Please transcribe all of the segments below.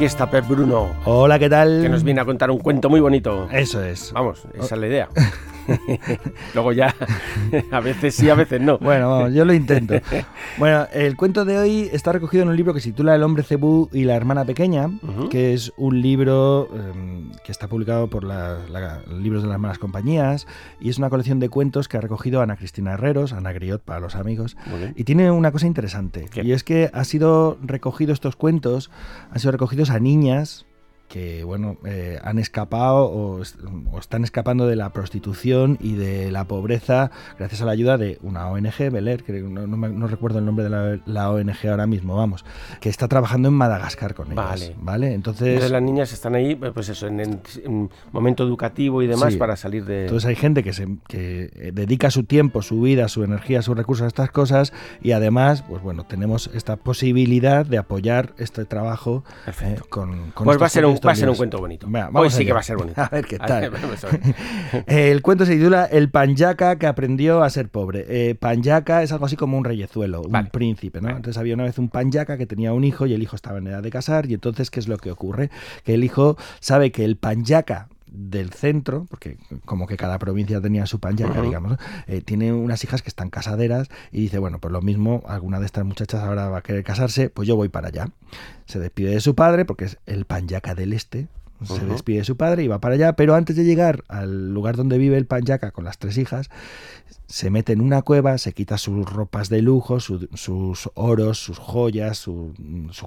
aquí está Pep Bruno. Hola, ¿qué tal? Que nos viene a contar un cuento muy bonito. Eso es. Vamos, esa es la idea. Luego ya, a veces sí, a veces no. Bueno, vamos, yo lo intento. Bueno, el cuento de hoy está recogido en un libro que se titula El hombre cebú y la hermana pequeña, que es un libro em, que está publicado por la, Libros de las Malas Compañías y es una colección de cuentos que ha recogido Ana Cristina Herreros, Ana Griot para los amigos. Y tiene una cosa interesante, y es que ha sido recogido estos cuentos, han sido recogidos a niñas que bueno eh, han escapado o, están escapando de la prostitución y de la pobreza gracias a la ayuda de una ONG, Beler, que no, recuerdo el nombre de la, ONG ahora mismo, vamos, que está trabajando en Madagascar con ellas. Vale. ¿vale? Entonces, las niñas están ahí, pues eso, en, un momento educativo y demás para salir de. Entonces hay gente que se que eh, dedica su tiempo, su vida, su energía, sus recursos a estas cosas y además, pues bueno, tenemos esta posibilidad de apoyar este trabajo eh, con, con pues va a ser un va a ser un cuento bonito. Hoy sí que va a ser bonito. A ver qué tal. el cuento se titula El panyaca que aprendió a ser pobre. Eh, panyaca es algo así como un reyezuelo, un príncipe, ¿no? Entonces había una vez un panyaca que tenía un hijo y el hijo estaba en edad de casar y entonces ¿qué es lo que ocurre? Que el hijo sabe que el panyaca del centro, porque como que cada provincia tenía su panyaca, digamos, eh, tiene unas hijas que están casaderas y dice, bueno, pues lo mismo, alguna de estas muchachas ahora va a querer casarse, pues yo voy para allá. Se despide de su padre, porque es el panyaca del este, se despide de su padre y va para allá, pero antes de llegar al lugar donde vive el panyaca con las tres hijas, se mete en una cueva, se quita sus ropas de lujo, sus oros, sus joyas, su,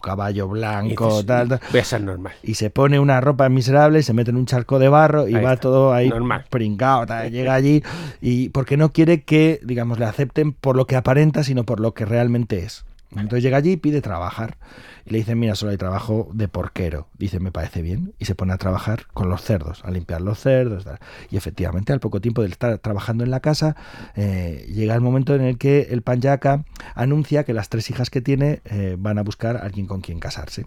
caballo blanco, y tal, Voy a ser normal. Y se pone una ropa miserable, se mete en un charco de barro y va todo ahí normal. pringado, llega allí y porque no quiere que, digamos, le acepten por lo que aparenta, sino por lo que realmente es. Entonces llega allí y pide trabajar. Y le dicen, mira, solo hay trabajo de porquero. Dice, me parece bien. Y se pone a trabajar con los cerdos, a limpiar los cerdos. Y efectivamente, al poco tiempo de estar trabajando en la casa, eh, llega el momento en el que el panyaca anuncia que las tres hijas que tiene eh, van a buscar a alguien con quien casarse.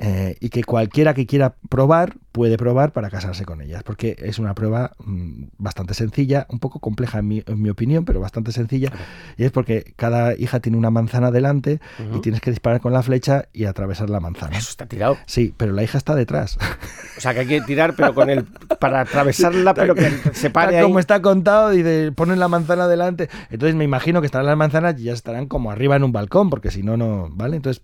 Eh, y que cualquiera que quiera probar puede probar para casarse con ellas, porque es una prueba mm, bastante sencilla, un poco compleja en mi, opinión, pero bastante sencilla, y es porque cada hija tiene una manzana delante y tienes que disparar con la flecha y atravesar la manzana. Eso está tirado. Sí, pero la hija está detrás. O sea que hay que tirar, pero con el para atravesarla, pero que se pare Como está contado y de, ponen la manzana delante. Entonces me imagino que estarán las manzanas y ya estarán como arriba en un balcón, porque si no, no, ¿vale? Entonces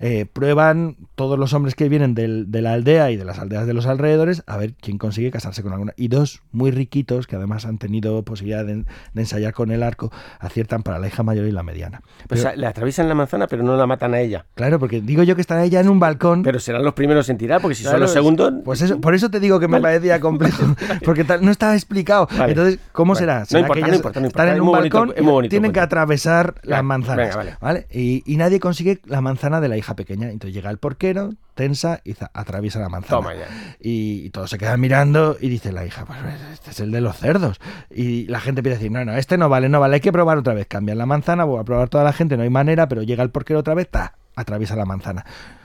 eh, prueban todos los hombres que vienen de la aldea y de las aldeas de los alrededores a ver quién consigue casarse con alguna. Y dos muy riquitos, que además han tenido posibilidad de, ensayar con el arco, aciertan para la hija mayor y la mediana. Pues le atraviesan la manzana, pero no la matan a ella. Claro, porque digo yo que estará ella en un balcón. Pero serán los primeros en tirar, porque si son los segundos. Pues eso, por eso te digo que me parecía complejo, porque no estaba explicado. Entonces, ¿cómo será? no importa, no importa, Están en un balcón y tienen que atravesar las manzanas. vale. Y, y nadie consigue la manzana de la hija pequeña. Entonces llega el porquero, tensa y atraviesa la manzana. Y, todos se quedan mirando y dice la hija, pues este es el de los cerdos. Y la gente empieza a decir, no, no, este no vale, no vale, hay que probar otra vez. Cambian la manzana, voy a probar toda la gente, no hay manera, pero llega el porquero otra vez, ta, atraviesa la manzana.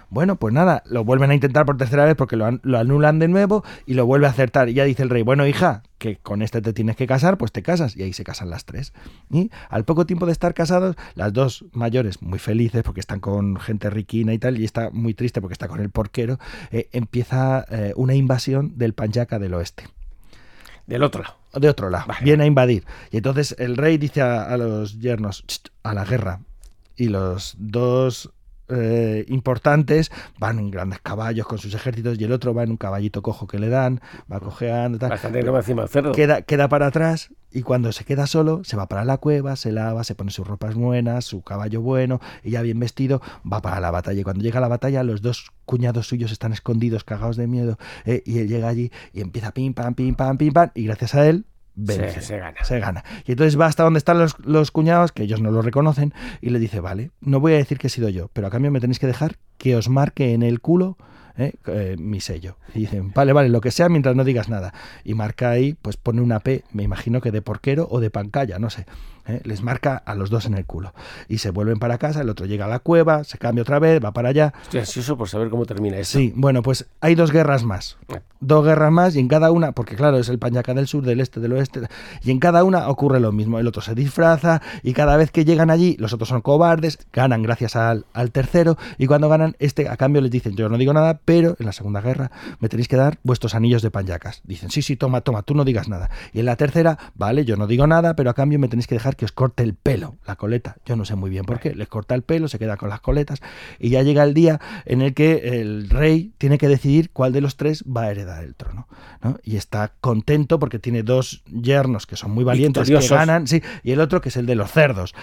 Bueno, pues nada, lo vuelven a intentar por tercera vez porque lo, anulan de nuevo y lo vuelve a acertar. Y ya dice el rey, bueno, hija, que con este te tienes que casar, pues te casas. Y ahí se casan las tres. Y al poco tiempo de estar casados, las dos mayores, muy felices porque están con gente riquina y tal, y está muy triste porque está con el porquero, eh, empieza eh, una invasión del Panyaca del oeste. Del otro lado. De otro lado. Viene a invadir. Y entonces el rey dice a, a los yernos, a la guerra. Y los dos eh, importantes van en grandes caballos con sus ejércitos y el otro va en un caballito cojo que le dan, va cojeando, tal. Bastante encima del cerdo. Queda, queda para atrás y cuando se queda solo se va para la cueva, se lava, se pone sus ropas buenas, su caballo bueno y ya bien vestido va para la batalla. Y cuando llega a la batalla los dos cuñados suyos están escondidos, cagados de miedo eh, y él llega allí y empieza pim pam, pim pam, pim pam y gracias a él se, gana. Se gana. Y entonces va hasta donde están los, los, cuñados, que ellos no lo reconocen, y le dice, vale, no voy a decir que he sido yo, pero a cambio me tenéis que dejar que os marque en el culo ¿eh? Eh, mi sello. Y dicen, vale, vale, lo que sea mientras no digas nada. Y marca ahí, pues pone una P, me imagino que de porquero o de pancalla, no sé. ¿Eh? Les marca a los dos en el culo. Y se vuelven para casa, el otro llega a la cueva, se cambia otra vez, va para allá. Estoy ansioso por saber cómo termina eso. Sí, bueno, pues hay dos guerras más. Dos guerras más y en cada una, porque claro, es el Pañaca del sur, del este, del oeste, y en cada una ocurre lo mismo. El otro se disfraza y cada vez que llegan allí, los otros son cobardes, ganan gracias al, al tercero y cuando ganan, este a cambio les dicen, yo no digo nada, pero en la segunda guerra me tenéis que dar vuestros anillos de Pañacas. Dicen, sí, sí, toma, toma, tú no digas nada. Y en la tercera, vale, yo no digo nada, pero a cambio me tenéis que dejar que os corte el pelo, la coleta. Yo no sé muy bien por qué. Les corta el pelo, se queda con las coletas y ya llega el día en el que el rey tiene que decidir cuál de los tres va a heredar el trono. ¿no? Y está contento porque tiene dos yernos que son muy valientes, que ganan, sí, y el otro que es el de los cerdos.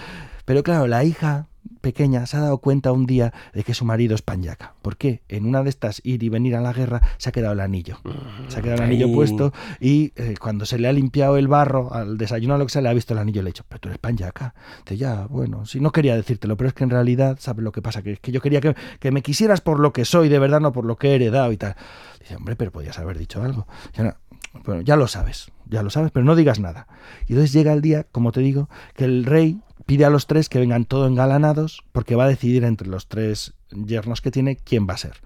Pero claro, la hija pequeña se ha dado cuenta un día de que su marido es panyaca. ¿Por qué? En una de estas ir y venir a la guerra se ha quedado el anillo. Se ha quedado el anillo puesto y eh, cuando se le ha limpiado el barro al desayuno o lo que sea, le ha visto el anillo y le ha dicho, pero tú eres panyaca. Dice, ya, bueno, si no quería decírtelo, pero es que en realidad, ¿sabes lo que pasa? Que, que yo quería que, que, me quisieras por lo que soy, de verdad, no por lo que he heredado y tal. Dice, hombre, pero podías haber dicho algo. Ya, bueno, ya lo sabes, ya lo sabes, pero no digas nada. Y entonces llega el día, como te digo, que el rey pide a los tres que vengan todos engalanados porque va a decidir entre los tres yernos que tiene quién va a ser.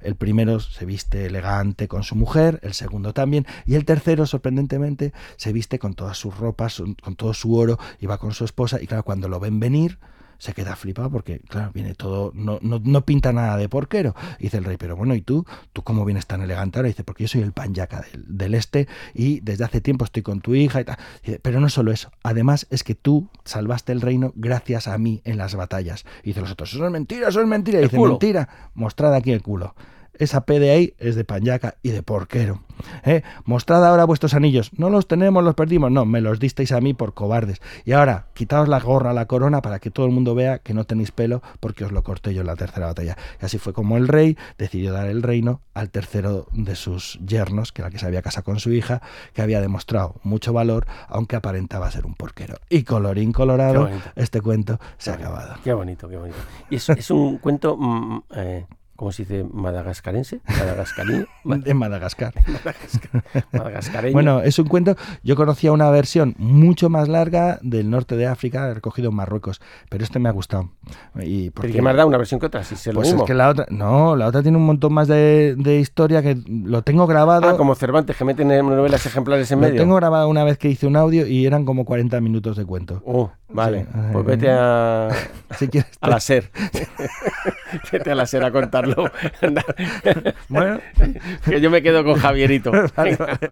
El primero se viste elegante con su mujer, el segundo también, y el tercero, sorprendentemente, se viste con todas sus ropas, con todo su oro, y va con su esposa, y claro, cuando lo ven venir, se queda flipado porque, claro, viene todo, no, no, no, pinta nada de porquero. Y dice el rey, pero bueno, ¿y tú? ¿Tú cómo vienes tan elegante ahora? Y dice, porque yo soy el panyaca del, del, este y desde hace tiempo estoy con tu hija y tal. Y dice, pero no solo eso, además es que tú salvaste el reino gracias a mí en las batallas. Y dice los otros, eso es mentira, eso es mentira. Y dice, culo. mentira, mostrad aquí el culo. Esa P de ahí es de panyaca y de porquero. ¿Eh? Mostrad ahora vuestros anillos. No los tenemos, los perdimos. No, me los disteis a mí por cobardes. Y ahora, quitaos la gorra, la corona, para que todo el mundo vea que no tenéis pelo, porque os lo corté yo en la tercera batalla. Y así fue como el rey decidió dar el reino al tercero de sus yernos, que era el que se había casado con su hija, que había demostrado mucho valor, aunque aparentaba ser un porquero. Y colorín colorado, este cuento se ha acabado. Qué bonito, qué bonito. Y es, es un cuento... Mm, eh ¿Cómo se dice? ¿Madagascarense? ¿Madagascarín? en Madagascar. Madagascar. Madagascareño. Bueno, es un cuento. Yo conocía una versión mucho más larga del norte de África, recogido en Marruecos, pero este me ha gustado. Y porque, ¿Pero qué más da una versión que otra? Si se lo pues mismo. es que la otra, no, la otra tiene un montón más de, de, historia que lo tengo grabado. Ah, como Cervantes, que meten novelas ejemplares en lo medio. Lo tengo grabado una vez que hice un audio y eran como 40 minutos de cuento. Oh, vale. Sí. Pues vete a, si quieres, a la SER. vete a la SER a contarlo. bueno, que yo me quedo con Javierito. Vale, vale.